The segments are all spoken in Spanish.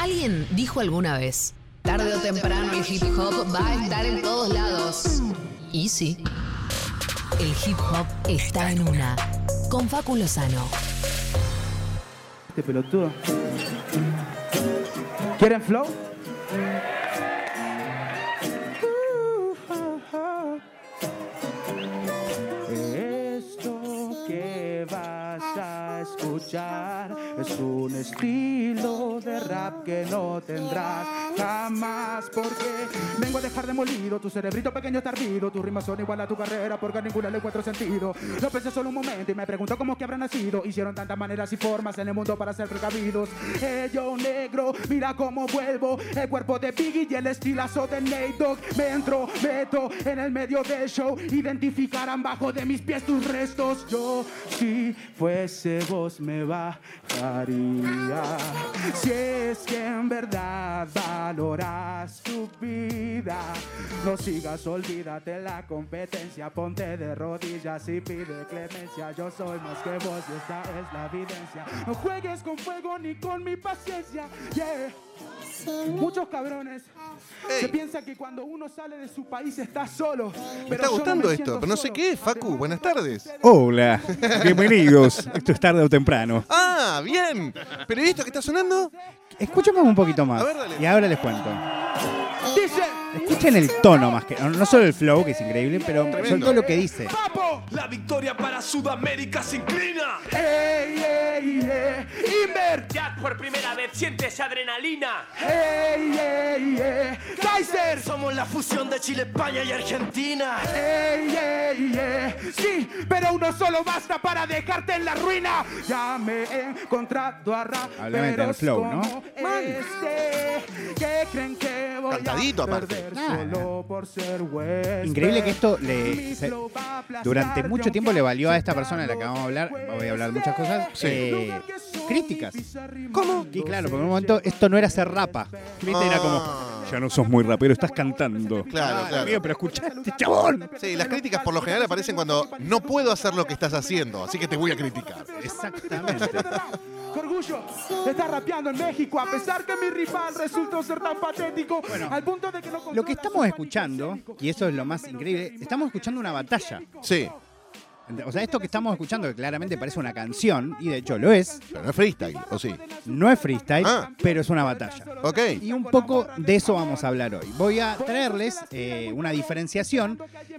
Alguien dijo alguna vez, tarde o temprano el hip hop va a estar en todos lados. Y sí, el hip hop está en una. Con Facu Lozano. Este pelotudo. ¿Quieren flow? Un estilo de rap que no tendrás jamás porque vengo a dejar demolido tu cerebrito pequeño está ardido tus rimas son igual a tu carrera porque a ninguna le encuentro sentido. Lo pensé solo un momento y me pregunto cómo es que habrá nacido. Hicieron tantas maneras y formas en el mundo para ser precavidos. Eh, yo negro mira cómo vuelvo. El cuerpo de Biggie y el estilazo de Nate Dogg. Me entro meto en el medio del show. Identificarán bajo de mis pies tus restos. Yo si fuese vos me bajaría. Si es que en verdad valoras tu vida. No sigas olvídate la competencia ponte de rodillas y pide clemencia. Yo soy más que vos y esta es la evidencia. No juegues con fuego ni con mi paciencia. Yeah Muchos cabrones se piensan que cuando uno sale de su país está solo. Me está gustando esto, pero no sé qué, Facu. Buenas tardes. Hola, bienvenidos. Esto es tarde o temprano. Ah, bien. ¿Pero esto que está sonando? Escuchemos un poquito más. A ver, dale. Y ahora les cuento. Escuchen el tono más que. No, solo el flow, que es increíble, pero sobre todo lo que dice. papo, La victoria para Sudamérica se inclina. ey, ey, ey, Inver, Ya por primera vez sientes adrenalina. ey, ey, ey, Kaiser, Somos la fusión de Chile, España y Argentina. ey, ey, ey, sí, pero uno solo basta para dejarte en la ruina. Ya me he encontrado a Háblame del raperos flow, ¿no? este, que creen que voy Cantadito, a aparte. Ah. solo por ser huésped. Increíble que esto le- se- a Durante mucho tiempo le valió a esta persona de la que vamos a hablar, voy a hablar muchas cosas, Sí. eh, críticas. ¿Cómo? Y claro, en un momento esto no era ser rapa. ¿Viste? Era como, Ah. ya no sos muy rapero, estás cantando. Claro, claro. amigo, pero escuchaste, chabón. Sí, las críticas por lo general aparecen cuando no puedo hacer lo que estás haciendo, así que te voy a criticar. Exactamente. ¡Qué orgullo! Está rapeando en México, a pesar que mi rival resultó ser tan patético, al punto de que no Lo que estamos escuchando, y eso es lo más increíble, estamos escuchando una batalla. Sí, O sea, esto que estamos escuchando, que claramente parece una canción, y de hecho lo es, pero no es freestyle, ¿o sí? no es freestyle, Ah. pero es una batalla. Ok. Y un poco de eso vamos a hablar hoy. Voy a traerles eh, una diferenciación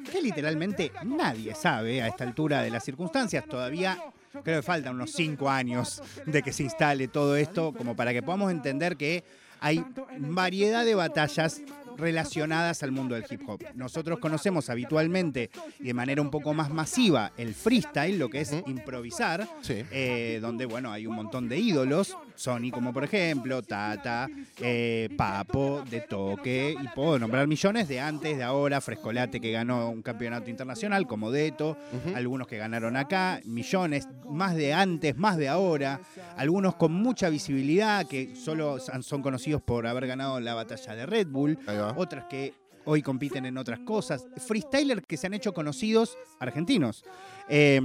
que literalmente nadie sabe a esta altura de las circunstancias. Todavía creo que faltan unos cinco años de que se instale todo esto, como para que podamos entender que hay variedad de batallas relacionadas al mundo del hip hop. Nosotros conocemos habitualmente y de manera un poco más masiva el freestyle, lo que es improvisar, Sí. eh, donde bueno hay un montón de ídolos, Sony como por ejemplo, Tata, eh, Papo, De Toque, y puedo nombrar millones de antes, de ahora, Frescolate que ganó un campeonato internacional como Deto, algunos que ganaron acá, millones, más de antes, más de ahora, algunos con mucha visibilidad que solo son conocidos por haber ganado la batalla de Red Bull, otras que hoy compiten en otras cosas, freestylers que se han hecho conocidos argentinos. Eh,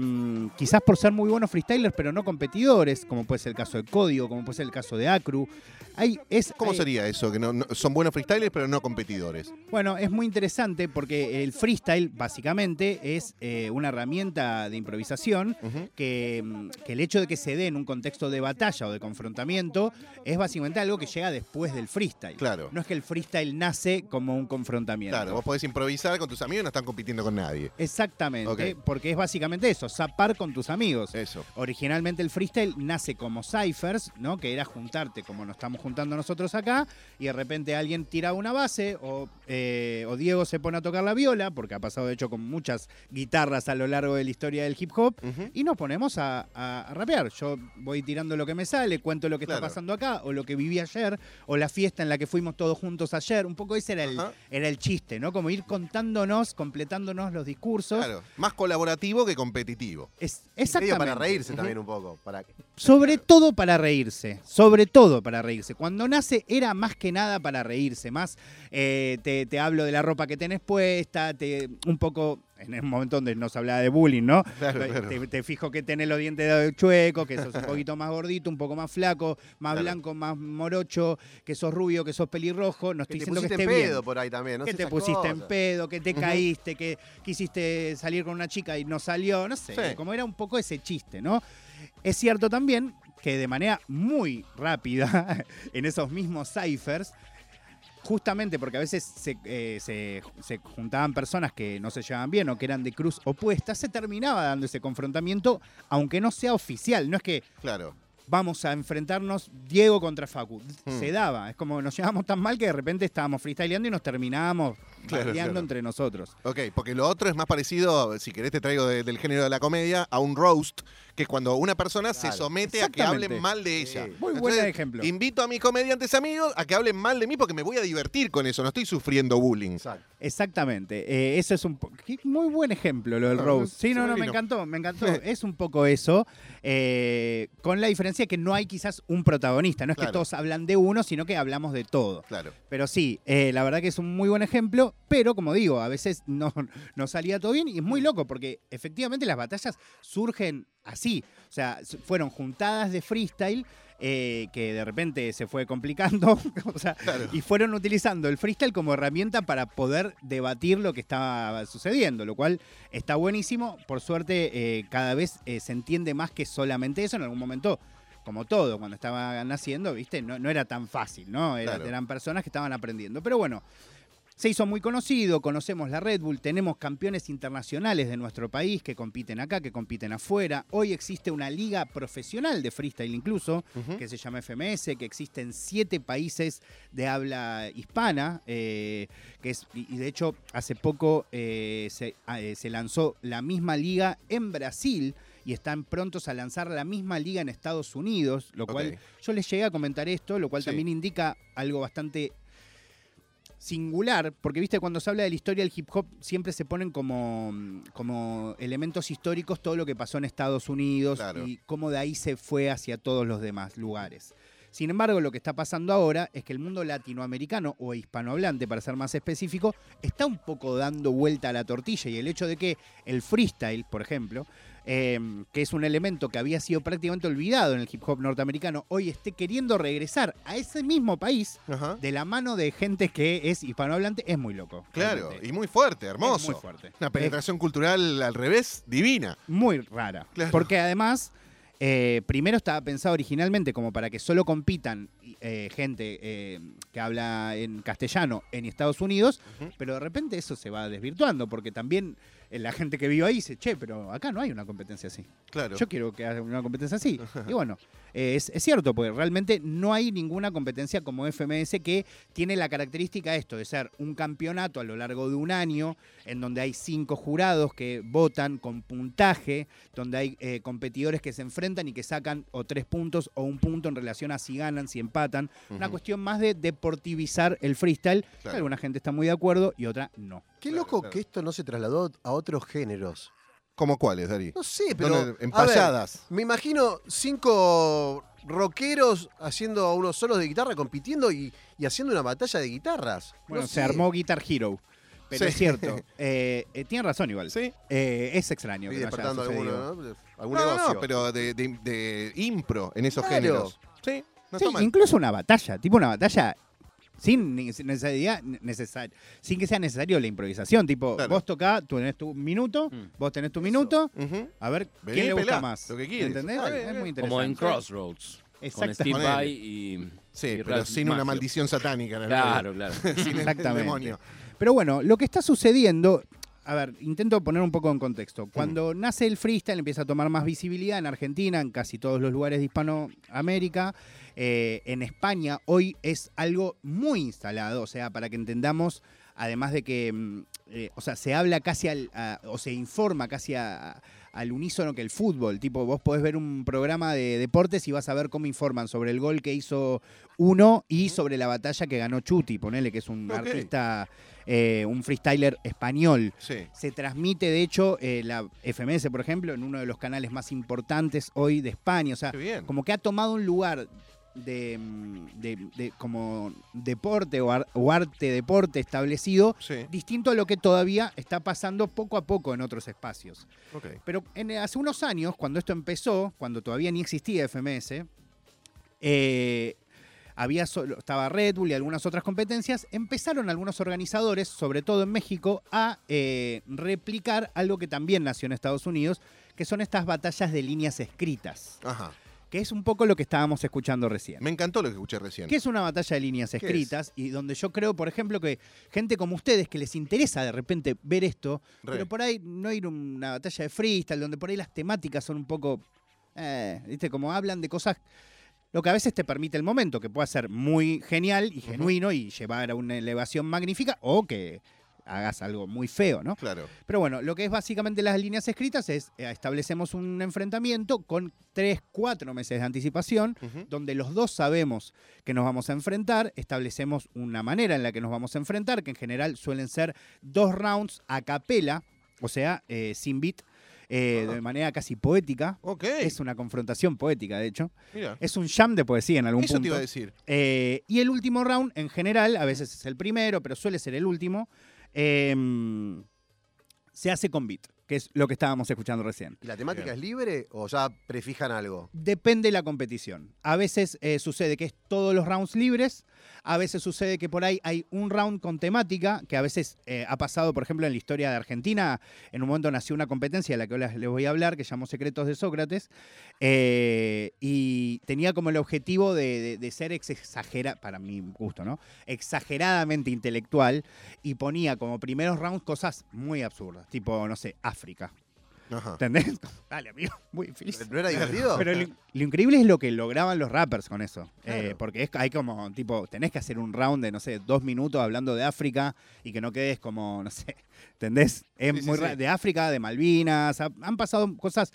quizás por ser muy buenos freestylers, pero no competidores, como puede ser el caso de Código, como puede ser el caso de Acru. Hay, es, ¿Cómo hay- sería eso? Que no, no- son buenos freestylers, pero no competidores. Bueno, es muy interesante porque el freestyle básicamente es eh, una herramienta de improvisación Ujú. que, que el hecho de que se dé en un contexto de batalla o de confrontamiento es básicamente algo que llega después del freestyle. Claro. No es que el freestyle nace como un confrontamiento. Claro, vos podés improvisar con tus amigos y no están compitiendo con nadie. Exactamente, porque es básicamente eso, zapar con tus amigos. Eso. Originalmente el freestyle nace como ciphers, ¿no? Que era juntarte como nos estamos juntando nosotros acá, y de repente alguien tira una base, o, eh, o Diego se pone a tocar la viola, porque ha pasado de hecho con muchas guitarras a lo largo de la historia del hip hop, y nos ponemos a, a- a rapear. Yo voy tirando lo que me sale, cuento lo que Claro. está pasando acá, o lo que viví ayer, o la fiesta en la que fuimos todos juntos ayer. Un poco ese era el, Ajá. era el chiste, ¿no? Como ir contándonos, completándonos los discursos. Claro, más colaborativo que competitivo. Es, Medio exactamente. para reírse también un poco. Para... Sobre todo para reírse, sobre todo para reírse. Cuando nace era más que nada para reírse, más eh, te, te hablo de la ropa que tenés puesta, te, un poco en el momento donde nos hablaba de bullying, ¿no? Claro, te, claro. te- fijo que tenés los dientes chuecos, que sos un poquito más gordito, un poco más flaco, más Claro. blanco, más morocho, que sos rubio, que sos pelirrojo. No estoy Que te diciendo que pusiste esté en pedo bien. por ahí también, ¿no? que te pusiste en pedo, que te caíste, que quisiste salir con una chica y no salió, no sé, Sí. como era un poco ese chiste, ¿no? Es cierto también que de manera muy rápida, en esos mismos ciphers, justamente porque a veces se, eh, se- se juntaban personas que no se llevaban bien o que eran de cruz opuesta, se terminaba dando ese confrontamiento, aunque no sea oficial, no es que Claro. Vamos a enfrentarnos Diego contra Facu. Hmm. Se daba, es como nos llevamos tan mal que de repente estábamos freestyleando y nos terminábamos Claro, entre nosotros. Ok, porque lo otro es más parecido, si querés te traigo de- del género de la comedia, a un roast, que es cuando una persona se somete a que hablen mal de ella. Sí. Muy buen ejemplo. Invito a mis comediantes amigos a que hablen mal de mí porque me voy a divertir con eso, no estoy sufriendo bullying. Exacto. Exactamente. Eh, eso es un muy buen ejemplo lo del Ah, roast. Sí, no, no, me encantó, me encantó. es un poco eso, eh, con la diferencia que no hay quizás un protagonista. No es Claro. que todos hablan de uno, sino que hablamos de todo. Claro. Pero sí, eh, la verdad que es un muy buen ejemplo, pero como digo, a veces no, no salía todo bien y es muy loco porque efectivamente las batallas surgen así. O sea, fueron juntadas de freestyle. eh, que de repente se fue complicando o sea, Claro. y fueron utilizando el freestyle como herramienta para poder debatir lo que estaba sucediendo, lo cual está buenísimo. Por suerte, eh, cada vez eh, se entiende más que solamente eso. En algún momento, como todo, cuando estaban naciendo, ¿viste? No, no era tan fácil, ¿no? Era- Claro. Eran personas que estaban aprendiendo. Pero bueno, se hizo muy conocido, conocemos la Red Bull, tenemos campeones internacionales de nuestro país que compiten acá, que compiten afuera. Hoy existe una liga profesional de freestyle incluso, que se llama FMS, que existe en siete países de habla hispana, eh, que es, y y de hecho hace poco eh, se, ah, eh, se lanzó la misma liga en Brasil y están prontos a lanzar la misma liga en Estados Unidos, lo cual yo les llegué a comentar esto, lo cual Sí. también indica algo bastante singular, porque viste cuando se habla de la historia del hip hop siempre se ponen como, como elementos históricos todo lo que pasó en Estados Unidos Claro. y cómo de ahí se fue hacia todos los demás lugares. Sin embargo, lo que está pasando ahora es que el mundo latinoamericano o hispanohablante, para ser más específico, está un poco dando vuelta a la tortilla y el hecho de que el freestyle, por ejemplo, eh, que es un elemento que había sido prácticamente olvidado en el hip hop norteamericano, hoy esté queriendo regresar a ese mismo país Ajá. de la mano de gente que es hispanohablante, es muy loco. Claro, realmente. y muy fuerte, Es hermoso. muy fuerte. Una penetración cultural al revés, divina. muy rara. Claro. Porque además, eh, primero estaba pensado originalmente como para que solo compitan eh, gente eh, que habla en castellano en Estados Unidos, pero de repente eso se va desvirtuando, porque también la gente que vive ahí dice, che, pero acá no hay una competencia así. Claro. Yo quiero que haya una competencia así. Y bueno, eh, es, es cierto, porque realmente no hay ninguna competencia como FMS que tiene la característica esto, de ser un campeonato a lo largo de un año, en donde hay cinco jurados que votan con puntaje, donde hay eh, competidores que se enfrentan y que sacan o tres puntos o un punto en relación a si ganan, si empatan. Una cuestión más de deportivizar el freestyle. Claro. Alguna gente está muy de acuerdo y otra no. Qué Claro, loco claro. que esto no se trasladó a otros géneros. ¿Cómo cuáles, Dari? No sé, pero. En a ver, payadas. me imagino cinco rockeros haciendo unos solos de guitarra, compitiendo y, y haciendo una batalla de guitarras. Bueno, No se sé. armó Guitar Hero. Pero Sí. es cierto, eh, eh, tiene razón igual. Sí. Eh, es extraño. Estoy que no haya alguno, ¿no? Algún No, no, negocio. no, pero de, de- de impro en esos Claro. géneros. Sí, no Sí, incluso una batalla, tipo una batalla sin necesidad, necesar- sin que sea necesario la improvisación. Tipo, Claro. vos tocás, tú tenés tu minuto, Mm. vos tenés tu minuto, a ver Vení, quién le gusta pelá, más. lo que quieres. ¿Entendés? Ah, es muy Como en interesante. Crossroads. Con. Steve. Vai y. Sí, y pero Ralph sin una maldición satánica en el Claro, claro. Sin el Exactamente. demonio. Pero bueno, lo que está sucediendo, a ver, intento poner un poco en contexto. Cuando nace el freestyle empieza a tomar más visibilidad en Argentina, en casi todos los lugares de Hispanoamérica, eh, en España hoy es algo muy instalado, o sea, para que entendamos, además de que, mm, eh, o sea, se habla casi al, a- o se informa casi a- a- al unísono que el fútbol, tipo, vos podés ver un programa de deportes y vas a ver cómo informan sobre el gol que hizo uno y sobre la batalla que ganó Chuti, ponele que es un artista, eh, un freestyler español. Sí. Se transmite, de hecho, eh, la FMS, por ejemplo, en uno de los canales más importantes hoy de España. O sea, como que ha tomado un lugar de, mm, de- de como deporte o, ar- o arte deporte establecido, Sí, distinto a lo que todavía está pasando poco a poco en otros espacios. Pero en- hace unos años, cuando esto empezó, cuando todavía ni existía FMS, eh, había solo, estaba Red Bull y algunas otras competencias, empezaron algunos organizadores, sobre todo en México, a eh, replicar algo que también nació en Estados Unidos, que son estas batallas de líneas escritas, Ajá. Que es un poco lo que estábamos escuchando recién. Me encantó lo que escuché recién. ¿Qué es una batalla de líneas escritas? Y donde yo creo, por ejemplo, que gente como ustedes que les interesa de repente ver esto, Re. pero por ahí no ir a una batalla de freestyle, donde por ahí las temáticas son un poco. eh, ¿Viste? Como hablan de cosas. Lo que a veces te permite el momento, que pueda ser muy genial y genuino y llevar a una elevación magnífica, o que hagas algo muy feo, ¿no? Claro. Pero bueno, lo que es básicamente las líneas escritas es eh, establecemos un enfrentamiento con tres, cuatro meses de anticipación donde los dos sabemos que nos vamos a enfrentar, establecemos una manera en la que nos vamos a enfrentar, que en general suelen ser dos rounds a capela, o sea, eh, sin beat, eh, Ah. de manera casi poética. Ok. Es una confrontación poética, de hecho. Mira. Es un jam de poesía en algún Eso punto. te iba a decir. Eh, y el último round, en general, a veces es el primero, pero suele ser el último, eh, se hace con beat, que es lo que estábamos escuchando recién. ¿Y la temática Bien. es libre o ya prefijan algo? Depende de la competición. A veces eh, sucede que es todos los rounds libres, a veces sucede que por ahí hay un round con temática, que a veces eh, ha pasado, por ejemplo, en la historia de Argentina, en un momento nació una competencia de la que ahora les voy a hablar, que llamó Secretos de Sócrates, eh, y tenía como el objetivo de, de- de ser exagerada, para mi gusto, ¿no? Exageradamente intelectual, y ponía como primeros rounds cosas muy absurdas, tipo, no sé, África. Ajá. ¿Entendés? Dale, amigo, muy difícil. ¿No era divertido? Pero lo, lo increíble es lo que lograban los rappers con eso. Claro. Eh, porque es, hay como, tipo, tenés que hacer un round de, no sé, dos minutos hablando de África y que no quedes como, no sé, ¿entendés? Es Sí, muy sí. de África, de Malvinas, ha- han pasado cosas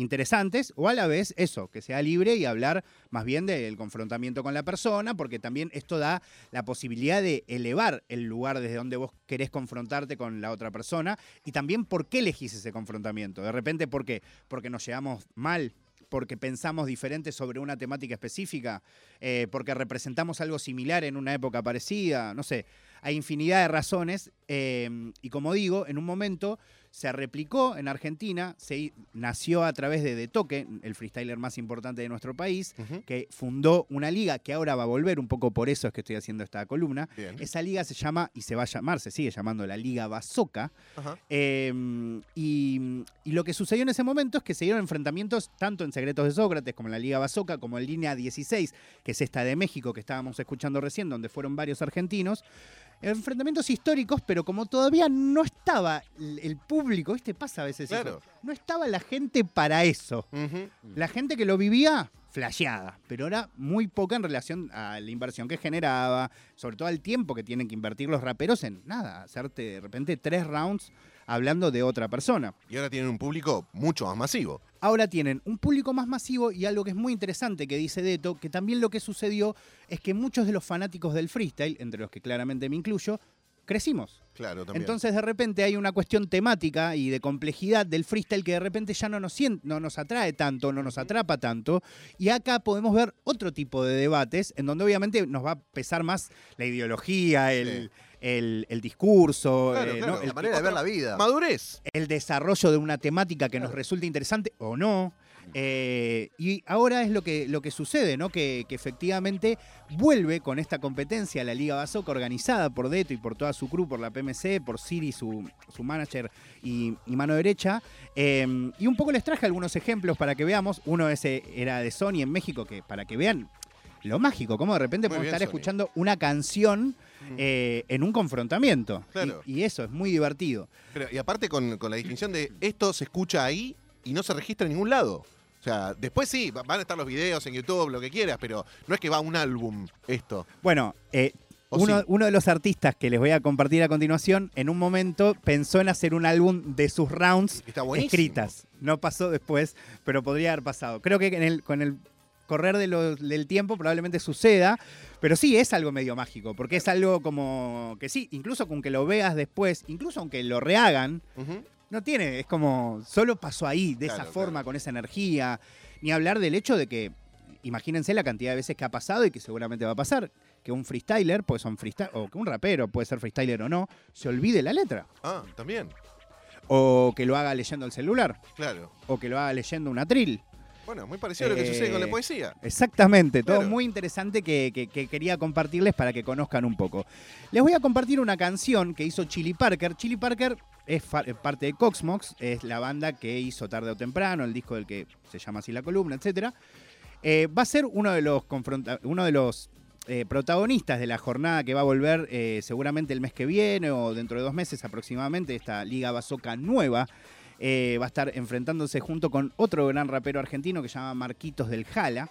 interesantes o a la vez eso, que sea libre y hablar más bien del confrontamiento con la persona, porque también esto da la posibilidad de elevar el lugar desde donde vos querés confrontarte con la otra persona y también por qué elegís ese confrontamiento. De repente, ¿por qué? Porque nos llevamos mal, porque pensamos diferente sobre una temática específica, eh, porque representamos algo similar en una época parecida, no sé, hay infinidad de razones eh, y como digo, en un momento se replicó en Argentina, se nació a través de De Toque, el freestyler más importante de nuestro país, que fundó una liga que ahora va a volver, un poco por eso es que estoy haciendo esta columna. Bien. Esa liga se llama, y se va a llamar, se sigue llamando la Liga Bazooka. Ajá. Eh, y, y lo que sucedió en ese momento es que se dieron enfrentamientos tanto en Secretos de Sócrates como en la Liga Bazooka, como en Línea 16, que es esta de México que estábamos escuchando recién, donde fueron varios argentinos. Enfrentamientos históricos, pero como todavía no estaba el, público, ¿viste? Pasa a veces eso. No estaba la gente para eso. La gente que lo vivía, flasheada, pero era muy poca en relación a la inversión que generaba, sobre todo al tiempo que tienen que invertir los raperos en nada, hacerte de repente tres rounds hablando de otra persona. Y ahora tienen un público mucho más masivo. Ahora tienen un público más masivo y algo que es muy interesante que dice Deto, que también lo que sucedió es que muchos de los fanáticos del freestyle, entre los que claramente me incluyo, crecimos. Claro, también. Entonces de repente hay una cuestión temática y de complejidad del freestyle que de repente ya no nos, no nos atrae tanto, no nos atrapa tanto. Y acá podemos ver otro tipo de debates en donde obviamente nos va a pesar más la ideología, el, el- el discurso, Claro, eh, claro. ¿no? La el, manera de ver la vida. Madurez. el desarrollo de una temática que nos resulte interesante o no. Eh, y ahora es lo que, lo que sucede, ¿no? Que, que efectivamente vuelve con esta competencia la Liga Bazooka organizada por Deto y por toda su crew, por la PMC, por Siri, su, su manager y, y mano derecha. Eh, y un poco les traje algunos ejemplos para que veamos. Uno ese era de Sony en México, que para que vean lo mágico, cómo de repente podemos estar Sony. escuchando una canción eh, en un confrontamiento. Claro. Y- y eso es muy divertido. Pero, y aparte con, con la distinción de esto se escucha ahí y no se registra en ningún lado. O sea, después sí, va- van a estar los videos en YouTube, lo que quieras, pero no es que va un álbum esto. Bueno, eh, ¿O uno, sí? uno de los artistas que les voy a compartir a continuación, en un momento pensó en hacer un álbum de sus rounds escritas. No pasó después, pero podría haber pasado. Creo que en el- con el correr de lo- del tiempo probablemente suceda, pero sí es algo medio mágico, porque es algo como que sí, incluso con que lo veas después, incluso aunque lo rehagan, no tiene, es como, solo pasó ahí, de esa forma, claro. con esa energía. Ni hablar del hecho de que imagínense la cantidad de veces que ha pasado y que seguramente va a pasar, que un freestyler, pues son freestyle, o que un rapero, puede ser freestyler o no, se olvide la letra. Ah, también. O que lo haga leyendo el celular, Claro. o que lo haga leyendo una trill. Bueno, muy parecido a lo que Eh, sucede con la poesía. Exactamente, todo Claro. muy interesante que, que- que quería compartirles para que conozcan un poco. Les voy a compartir una canción que hizo Chili Parker. Chili Parker es eh, parte de Coxmox, es la banda que hizo Tarde o Temprano, el disco del que se llama así la columna, etc. va a ser uno de los, uno de los eh, protagonistas de la jornada que va a volver eh, seguramente el mes que viene o dentro de dos meses aproximadamente, esta Liga Bazoca nueva. Eh, va a estar enfrentándose junto con otro gran rapero argentino que se llama Marquitos del Jala.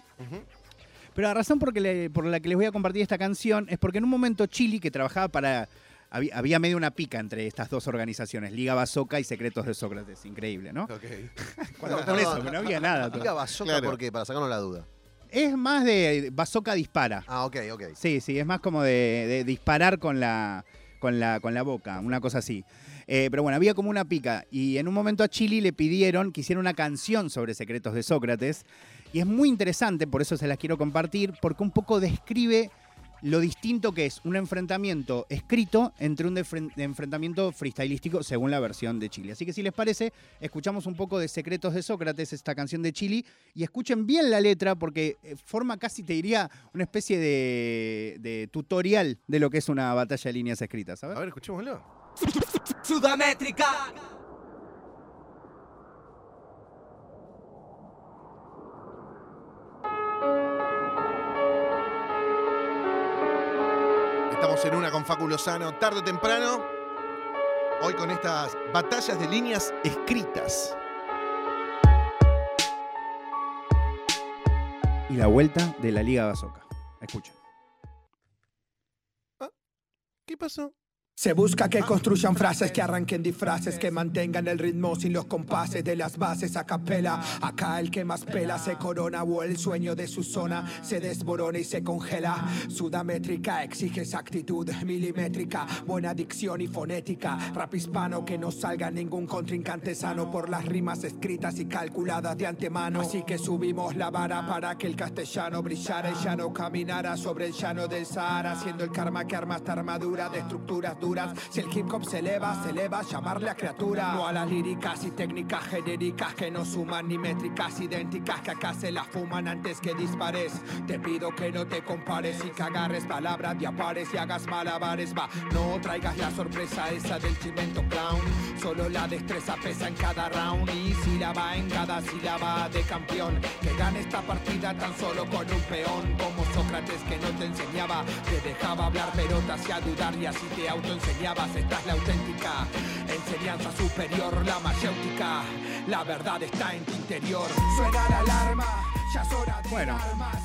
Pero la razón por, que le- por la que les voy a compartir esta canción es porque en un momento Chili, que trabajaba para... Había, había medio una pica entre estas dos organizaciones, Liga Bazoca y Secretos de Sócrates. Increíble, ¿no? Ok. Cuando por eso, no había nada. Diga bazooka Claro. porque para sacarnos la duda. Es más de Bazoca dispara. Ah, ok, ok. Sí, sí, es más como de, de disparar con la, con, la, con la boca, una cosa así. Eh, pero bueno, había como una pica. Y en un momento a Chili le pidieron que hiciera una canción sobre secretos de Sócrates. Y es muy interesante, por eso se las quiero compartir, porque un poco describe lo distinto que es un enfrentamiento escrito entre un enfrentamiento freestylístico según la versión de Chile. Así que si les parece, escuchamos un poco de Secretos de Sócrates, esta canción de Chile, y escuchen bien la letra porque eh, forma casi, te diría, una especie de, de tutorial de lo que es una batalla de líneas escritas. A ¿sabes? ver, escuchémoslo. Sudamétrica. Estamos en una con Facu Lozano, tarde o temprano. Hoy con estas batallas de líneas escritas. Y la vuelta de la Liga Bazoca. Escuchen. ¿Qué pasó? Se busca que construyan frases que arranquen disfraces, que mantengan el ritmo sin los compases de las bases a capela. Acá el que más pela se corona o el sueño de su zona se desmorona y se congela. Sudamétrica exige exactitud milimétrica, buena dicción y fonética. Rap hispano que no salga ningún contrincante sano por las rimas escritas y calculadas de antemano. Así que subimos la vara para que el castellano brillara y ya no caminara sobre el llano del Sahara, haciendo el karma que arma esta armadura de estructuras duras. Si el hip hop se eleva, se eleva llamarle a criatura. No a las líricas y técnicas genéricas que no suman ni métricas idénticas que acá se las fuman antes que dispares. Te pido que no te compares y que agarres palabras de apares y hagas malabares. Va, no traigas la sorpresa esa del chimento clown. Solo la destreza pesa en cada round y sílaba en cada sílaba de campeón. Que gane esta partida tan solo con un peón. Como Sócrates que no te enseñaba, te dejaba hablar pero te hacía dudar y así te autoenseñabas. Esta es la auténtica enseñanza superior, la mayéutica. La verdad está en tu interior. Suena la alarma, ya es hora de Bueno. armas.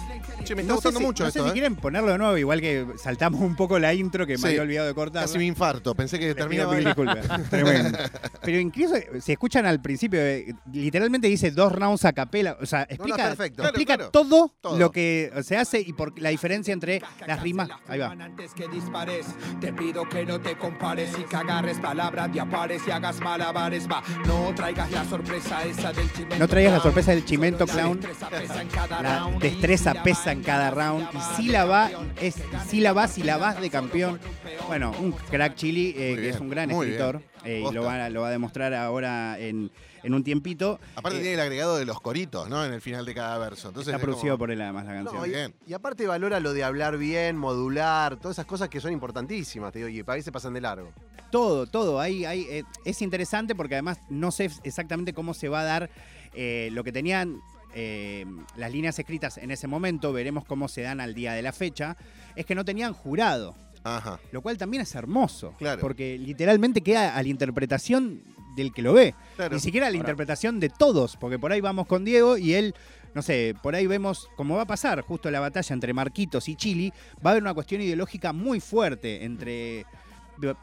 Che, me está No sé gustando si- mucho no sé si ¿eh? quieren ponerlo de nuevo, igual que saltamos un poco la intro que me había olvidado de cortar. Casi me infarto. Pensé que Les terminaba disculpas. Tremendo. Pero incluso si escuchan al principio, eh, literalmente dice dos rounds a capela. O sea, explica, perfecto. explica Claro, claro. todo, Todo. lo que se hace y por la diferencia entre las rimas. Ahí va. Antes que dispares, te pido que no te compares y que agarres palabras de apares y hagas malabares. Va, no traigas la sorpresa esa del chimento. No traigas la clown. sorpresa del chimento Solo la clown. destreza pesa en cada La round y destreza sílaba pesa en cada cada round y sílaba sílaba de campeón. es. Bueno, un crack Chili, eh, que bien, es un gran muy escritor eh, y lo va, lo va a demostrar ahora en, en un tiempito. Aparte Eh, tiene el agregado de los coritos, ¿no? En el final de cada verso. Entonces está es como- producido por él además la canción. No, y, Bien. y aparte valora lo de hablar bien, modular, todas esas cosas que son importantísimas, te digo, y para ahí se pasan de largo. Todo, todo. Ahí, ahí, eh, es interesante porque además no sé exactamente cómo se va a dar eh, lo que tenían eh, las líneas escritas en ese momento. Veremos cómo se dan al día de la fecha. Es que no tenían jurado, Ajá. lo cual también es hermoso. Claro. Porque literalmente queda a la interpretación del que lo ve. Claro. Ni siquiera a la Ahora, interpretación de todos, porque por ahí vamos con Diego y él, no sé, por ahí vemos cómo va a pasar justo la batalla entre Marquitos y Chili. Va a haber una cuestión ideológica muy fuerte entre.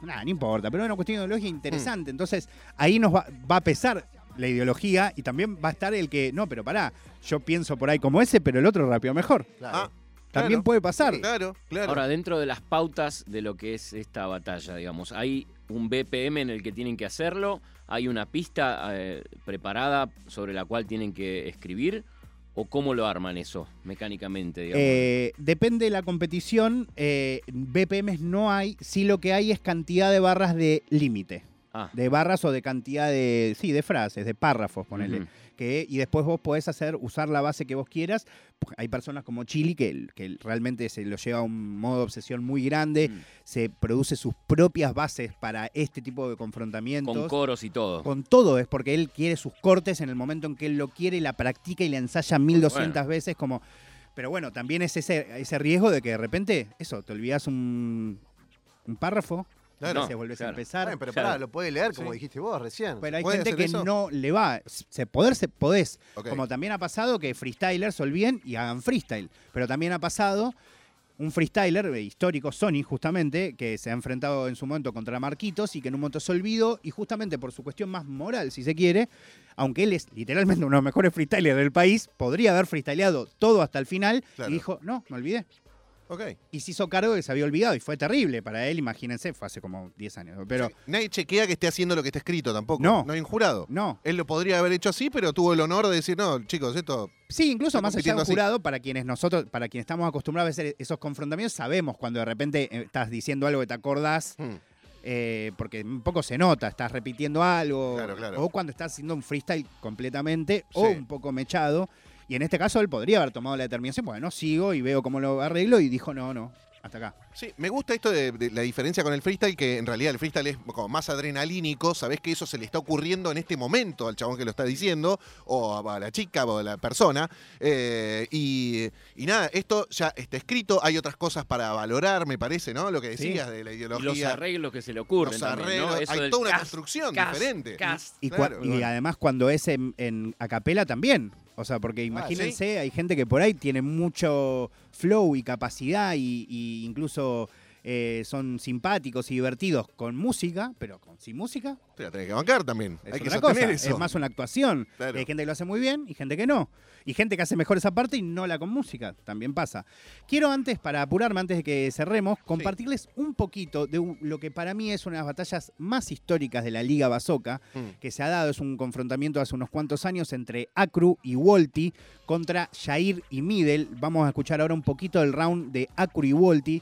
Nada, no importa, pero una cuestión ideológica interesante. Mm. Entonces, ahí nos va, va a pesar la ideología y también va a estar el que, no, pero pará, yo pienso por ahí como ese, pero el otro rapeó mejor. Claro. Ah, También claro. puede pasar. Claro, claro. Ahora, dentro de las pautas de lo que es esta batalla, digamos, hay un BPM en el que tienen que hacerlo, hay una pista eh, preparada sobre la cual tienen que escribir, ¿O cómo lo arman eso mecánicamente, digamos? Eh, depende de la competición. eh, BPMs no hay. Sí lo que hay es cantidad de barras de límite. Ah. De barras o de cantidad de. Sí, de frases, de párrafos, ponele. Que, y después vos podés hacer, usar la base que vos quieras. Hay personas como Chili que, que realmente se lo lleva a un modo de obsesión muy grande. Mm. Se produce sus propias bases para este tipo de confrontamientos. Con coros y todo. Con todo, es porque él quiere sus cortes en el momento en que él lo quiere y la practica y la ensaya 1200 veces como... Pero bueno, también es ese, ese riesgo de que de repente, eso, te olvidas un, un párrafo, Claro. se volvés claro. a empezar. Bueno, pero Claro. pará, lo puede leer como Sí. dijiste vos recién. Pero hay ¿Puede gente que eso? no le va. Se poder, se podés. Como también ha pasado que freestylers se olviden y hagan freestyle. Pero también ha pasado un freestyler eh, histórico, Sony, justamente, que se ha enfrentado en su momento contra Marquitos y que en un momento se olvidó y justamente por su cuestión más moral, si se quiere, aunque él es literalmente uno de los mejores freestylers del país, podría haber freestyleado todo hasta el final Claro. y dijo, no, me olvidé. Y se hizo cargo de que se había olvidado y fue terrible para él, imagínense, fue hace como 10 años. Pero Sí. Nadie chequea que esté haciendo lo que está escrito tampoco. No. No hay un jurado. no, Él lo podría haber hecho así, pero tuvo el honor de decir, no, chicos, esto. Sí, incluso más allá de un así. jurado, para quienes nosotros, para quienes estamos acostumbrados a hacer esos confrontamientos, sabemos cuando de repente eh, estás diciendo algo que te acordás, hmm, eh, porque un poco se nota, estás repitiendo algo, Claro, claro. o cuando estás haciendo un freestyle completamente, o un poco mechado. Y en este caso él podría haber tomado la determinación, bueno, sigo y veo cómo lo arreglo, y dijo, no, no, hasta acá. Sí, me gusta esto de, de la diferencia con el freestyle, que en realidad el freestyle es como más adrenalínico, sabés que eso se le está ocurriendo en este momento al chabón que lo está diciendo, o a la chica o a la persona. eh, y, y nada, esto ya está escrito, hay otras cosas para valorar, me parece, ¿no? Lo que Sí. decías de la Y ideología. los arreglos que se le ocurren los también, ¿no? arreglos, Eso hay toda una construcción diferente. cas. Y, Claro, y bueno. además cuando es en, en acapela también. O sea, porque imagínense, hay gente que por ahí tiene mucho flow y capacidad y, y incluso eh, son simpáticos y divertidos con música, pero con, sin música Te la tenés que bancar también. es hay que otra sostener cosa. eso. Es más una actuación. Claro. Hay gente que lo hace muy bien y gente que no. Y gente que hace mejor esa parte y no la con música. También pasa. Quiero antes, para apurarme, antes de que cerremos, compartirles un poquito de lo que para mí es una de las batallas más históricas de la Liga Bazooka Mm. que se ha dado. Es un confrontamiento hace unos cuantos años entre Acru y Wolti contra Jair y Middle. Vamos a escuchar ahora un poquito del round de Acru y Wolti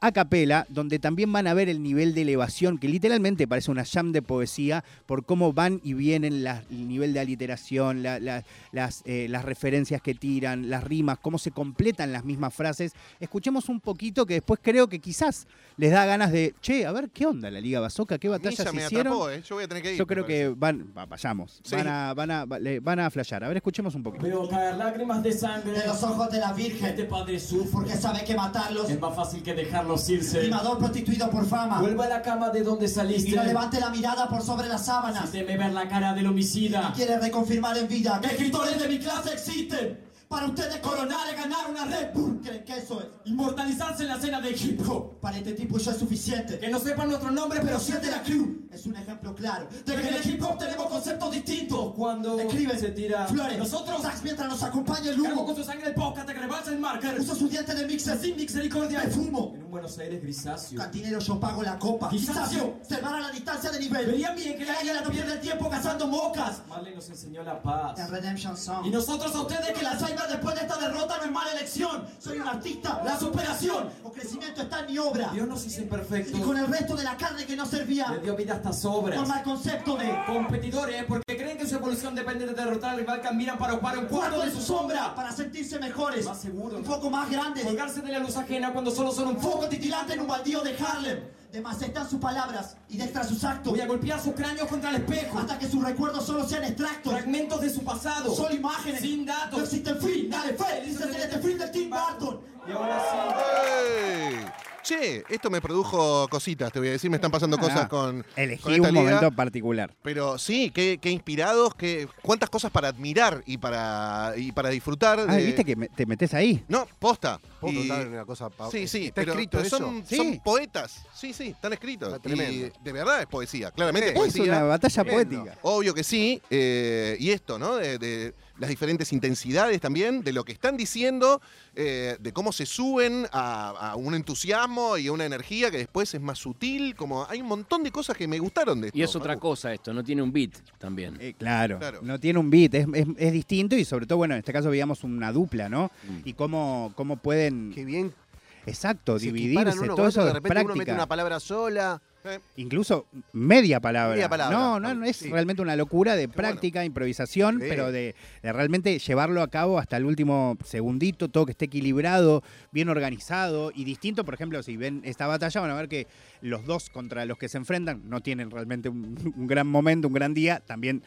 a capela, donde también van a ver el nivel de elevación, que literalmente parece una jam de poesía, por cómo van y vienen la- el nivel de aliteración, la- la- las, eh, las referencias que tiran, las rimas, cómo se completan las mismas frases. Escuchemos un poquito que después creo que quizás les da ganas de, che, a ver qué onda la Liga Bazooka, qué batallas me hicieron. atrapó, ¿eh? Yo voy a tener que ir. Yo creo que van, va- vayamos, Sí. van, a, van, a, va- le- van a flashear. A ver, escuchemos un poquito. Veo caer lágrimas de sangre de los ojos de la Virgen, Este padre sufre porque sabe que matarlos, Es más fácil que dejarlos irse. Timador prostituido por fama, Vuelve a la cama de donde saliste. Y no levante la mirada por sobre las sábanas, Si teme ver la cara del homicida. Quiere reconfirmar en vida que Escritores de mi clase existen para ustedes coronar y ganar una Red Bull, creen que eso es, Inmortalizarse en la escena de hip hop. Para este tipo eso es suficiente, Que no sepan nuestro nombre pero si es de la crew, es un ejemplo claro, de que en el hip hop tenemos conceptos distintos, Cuando escriben, se tira flores, Nosotros sax mientras nos acompaña el humo, con su sangre el podcast que rebalsa el marker. Uso su diente de mixer Sin misericordia. Me fumo, En un Buenos Aires grisáceo. Cantinero yo pago la copa, Quizás- observar a la distancia de nivel, Verían bien que la águila no pierde el tiempo cazando mocas, Marley nos enseñó la paz. En Redemption Song. Y nosotros a ustedes que que la después de esta derrota no es mala elección. Soy un artista. La superación o crecimiento está en mi obra. Dios nos hizo Y imperfectos con el resto de la carne que no Le servía, dio vida a estas obras forma el concepto de competidores porque creen que su evolución depende de derrotar al rival caminan para ocupar un cuarto de su sombra para sentirse mejores, Más seguros. un poco más grandes. colgarse de la luz ajena cuando solo son un foco titilante en un baldío de Harlem. De más están sus palabras y de extra sus actos. voy a golpear sus cráneos contra el espejo Hasta que sus recuerdos solo sean extractos. fragmentos de su pasado Solo imágenes. sin datos No existe fin. Dale fe. Dice el film del Tim Burton. y ahora sí ¡Ey! Che, esto me produjo cositas, te voy a decir, me están pasando Ah, cosas con, Elegí con esta un liga. momento particular. Pero sí, qué, qué inspirados, qué, cuántas cosas para admirar y para, y para disfrutar. Ah, de- ¿viste que me- te metes ahí? No, posta. ¿Puedo Y- contar una cosa? pa- Sí, sí, ¿Está pero, escrito pero eso? son, Sí. son poetas. Sí, sí, están escritos. Está tremendo. Y de verdad es poesía, claramente es Es poesía. una batalla Tremendo. poética. Obvio que sí. eh, y esto, ¿no? De, de las diferentes intensidades también de lo que están diciendo, eh, de cómo se suben a, a un entusiasmo y a una energía que después es más sutil. Como hay un montón de cosas que me gustaron de esto. Y es otra cosa esto, no tiene un beat también. Eh, claro, Claro. no tiene un beat, es, es- es distinto y sobre todo, bueno, en este caso veíamos una dupla, ¿no? Mm. Y cómo, cómo pueden, Qué bien. exacto, se dividirse, uno todo eso de es repente uno mete una palabra sola. Incluso media palabra. Media palabra, No, no, no es sí. realmente una locura de bueno. práctica, improvisación, Sí. pero de, de realmente llevarlo a cabo hasta el último segundito, todo que esté equilibrado, bien organizado y distinto. Por ejemplo, si ven esta batalla, van a ver que los dos contra los que se enfrentan no tienen realmente un, un gran momento, un gran día. También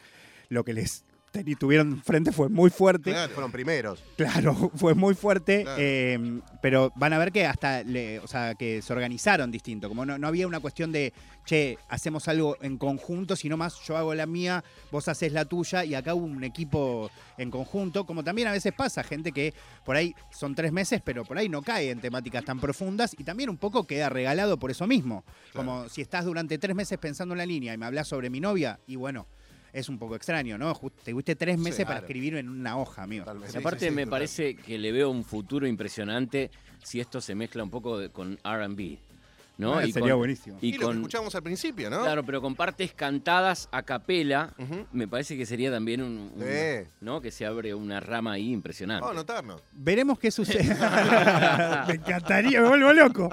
lo que les teni- tuvieron frente fue muy fuerte. Claro. Fueron primeros. Claro, fue muy fuerte, Claro. eh, pero van a ver que hasta, le- o sea, que se organizaron distinto, como no, no había una cuestión de, che, hacemos algo en conjunto, sino más yo hago la mía, vos haces la tuya y acá hubo un equipo en conjunto, como también a veces pasa, gente que por ahí son tres meses, pero por ahí no cae en temáticas tan profundas y también un poco queda regalado por eso mismo, como si estás durante tres meses pensando en la línea y me hablas sobre mi novia y bueno. Es un poco extraño, ¿no? Te tuviste tres meses para claro. escribir en una hoja, amigo. Y aparte sí, sí, me total. parece que le veo un futuro impresionante si esto se mezcla un poco de- con R&B, ¿no? Ah, Y sería con- buenísimo. Y, Y lo que escuchábamos al principio, ¿no? claro, pero con partes cantadas a capela, me parece que sería también un, un- Sí. ¿no? Que se abre una rama ahí impresionante. Vamos a anotarnos. Veremos qué sucede. me encantaría, me vuelvo loco.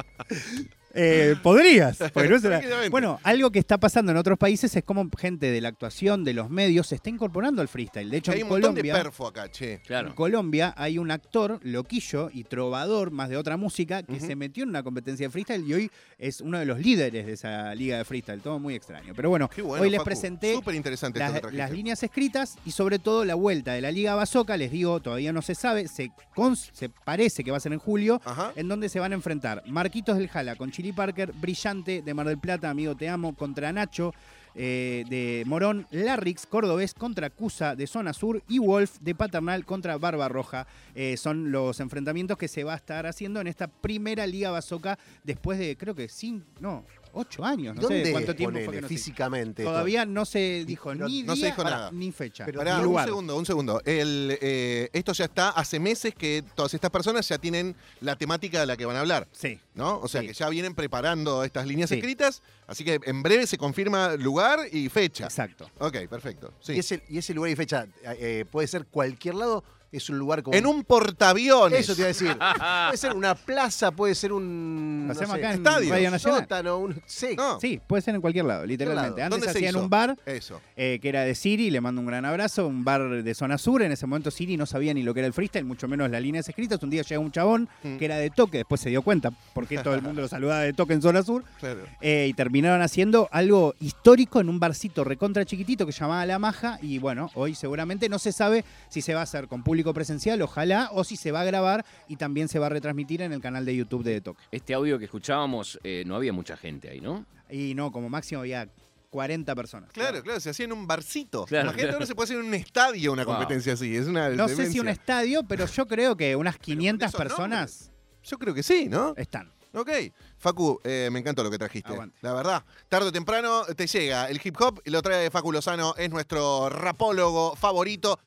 Eh, podrías. porque no será-. Bueno, algo que está pasando en otros países es como gente de la actuación, de los medios, se está incorporando al freestyle. De hecho, Hay en un montón de Colombia, perfo acá, che. Claro. en Colombia hay un actor, loquillo y trovador, más de otra música, que se metió en una competencia de freestyle y hoy es uno de los líderes de esa liga de freestyle. Todo muy extraño. Pero bueno, hoy les Facu. presenté Súper interesante esto las, líneas escritas y sobre todo la vuelta de la Liga Bazoca, les digo, todavía no se sabe, se, se parece que va a ser en julio, Ajá. en donde se van a enfrentar Marquitos del Jala con Chili Parker, Brillante de Mar del Plata, Amigo Te Amo, contra Nacho eh, de Morón, Larrix, Cordobés contra Cusa de Zona Sur y Wolf de Paternal contra Barba Roja. Eh, son los enfrentamientos que se va a estar haciendo en esta primera Liga Bazoca después de, creo que cinco, no, ocho años, no ¿Dónde sé cuánto tiempo ponele fue que no se- físicamente? esto? Todavía no se dijo pero ni no se día dijo nada. ni fecha, Pero Pará, ni un lugar. segundo, un segundo. El, eh, esto ya está hace meses que todas estas personas ya tienen la temática de la que van a hablar, Sí. ¿no? O sea Sí. que ya vienen preparando estas líneas Sí. escritas, así que en breve se confirma lugar y fecha. Exacto. Ok, perfecto. Sí. ¿Y, ese, y ese lugar y fecha eh, puede ser cualquier lado? Es un lugar como. En un portaaviones. Eso te iba a decir. puede ser una plaza, puede ser un. No sé, acá en estadio. Radio Nacional. sótano, un. Sí. No, Sí, puede ser en cualquier lado, literalmente. lado. Antes ¿Dónde se se hacía en hizo? un bar eso. eh, que era de Siri, le mando un gran abrazo, un bar de zona sur. En ese momento Siri no sabía ni lo que era el freestyle, mucho menos las líneas escritas. Un día llega un chabón Mm. que era de toque, después se dio cuenta porque todo el mundo lo saludaba de toque en zona sur. Claro. eh, y terminaron haciendo algo histórico en un barcito recontra chiquitito que se llamaba La Maja. Y bueno, hoy seguramente no se sabe si se va a hacer con público presencial, ojalá, o si se va a grabar y también se va a retransmitir en el canal de YouTube de, Toque. Este audio que escuchábamos, eh, no había mucha gente ahí, ¿no? Y no, como máximo había 40 personas. Claro, claro, se hacía en un barcito. Claro, Imagínate, claro. ahora se puede hacer en un estadio una Wow. competencia así. Es una No sé si un estadio, pero yo creo que unas 500 esos personas Yo creo que sí, ¿no? están. Ok. Facu, eh, me encantó lo que trajiste. Aguante. La verdad, tarde o temprano te llega el hip hop y lo trae Facu Lozano, es nuestro rapólogo favorito.